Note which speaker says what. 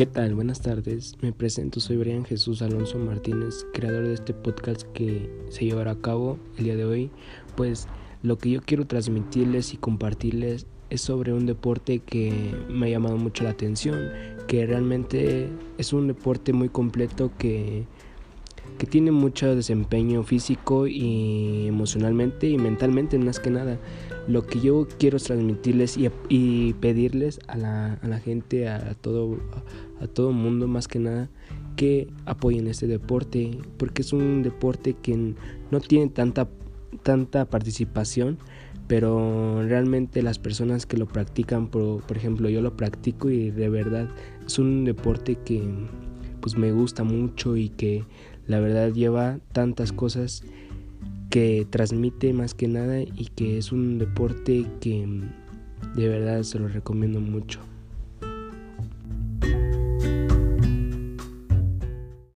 Speaker 1: ¿Qué tal? Buenas tardes. Me presento, soy Brian Jesús Alonso Martínez, creador de este podcast que se llevará a cabo el día de hoy. Pues lo que yo quiero transmitirles y compartirles es sobre un deporte que me ha llamado mucho la atención, que realmente es un deporte muy completo que, que tiene mucho desempeño físico y emocionalmente y mentalmente más que nada. Lo que yo quiero transmitirles y, y pedirles a la, a la, gente, a todo, todo mundo más que nada, que apoyen este deporte, porque es un deporte que no tiene tanta, tanta participación, pero realmente las personas que lo practican, por, por ejemplo, yo lo practico y de verdad es un deporte que pues me gusta mucho y que la verdad lleva tantas cosas que transmite más que nada y que es un deporte que de verdad se lo recomiendo mucho.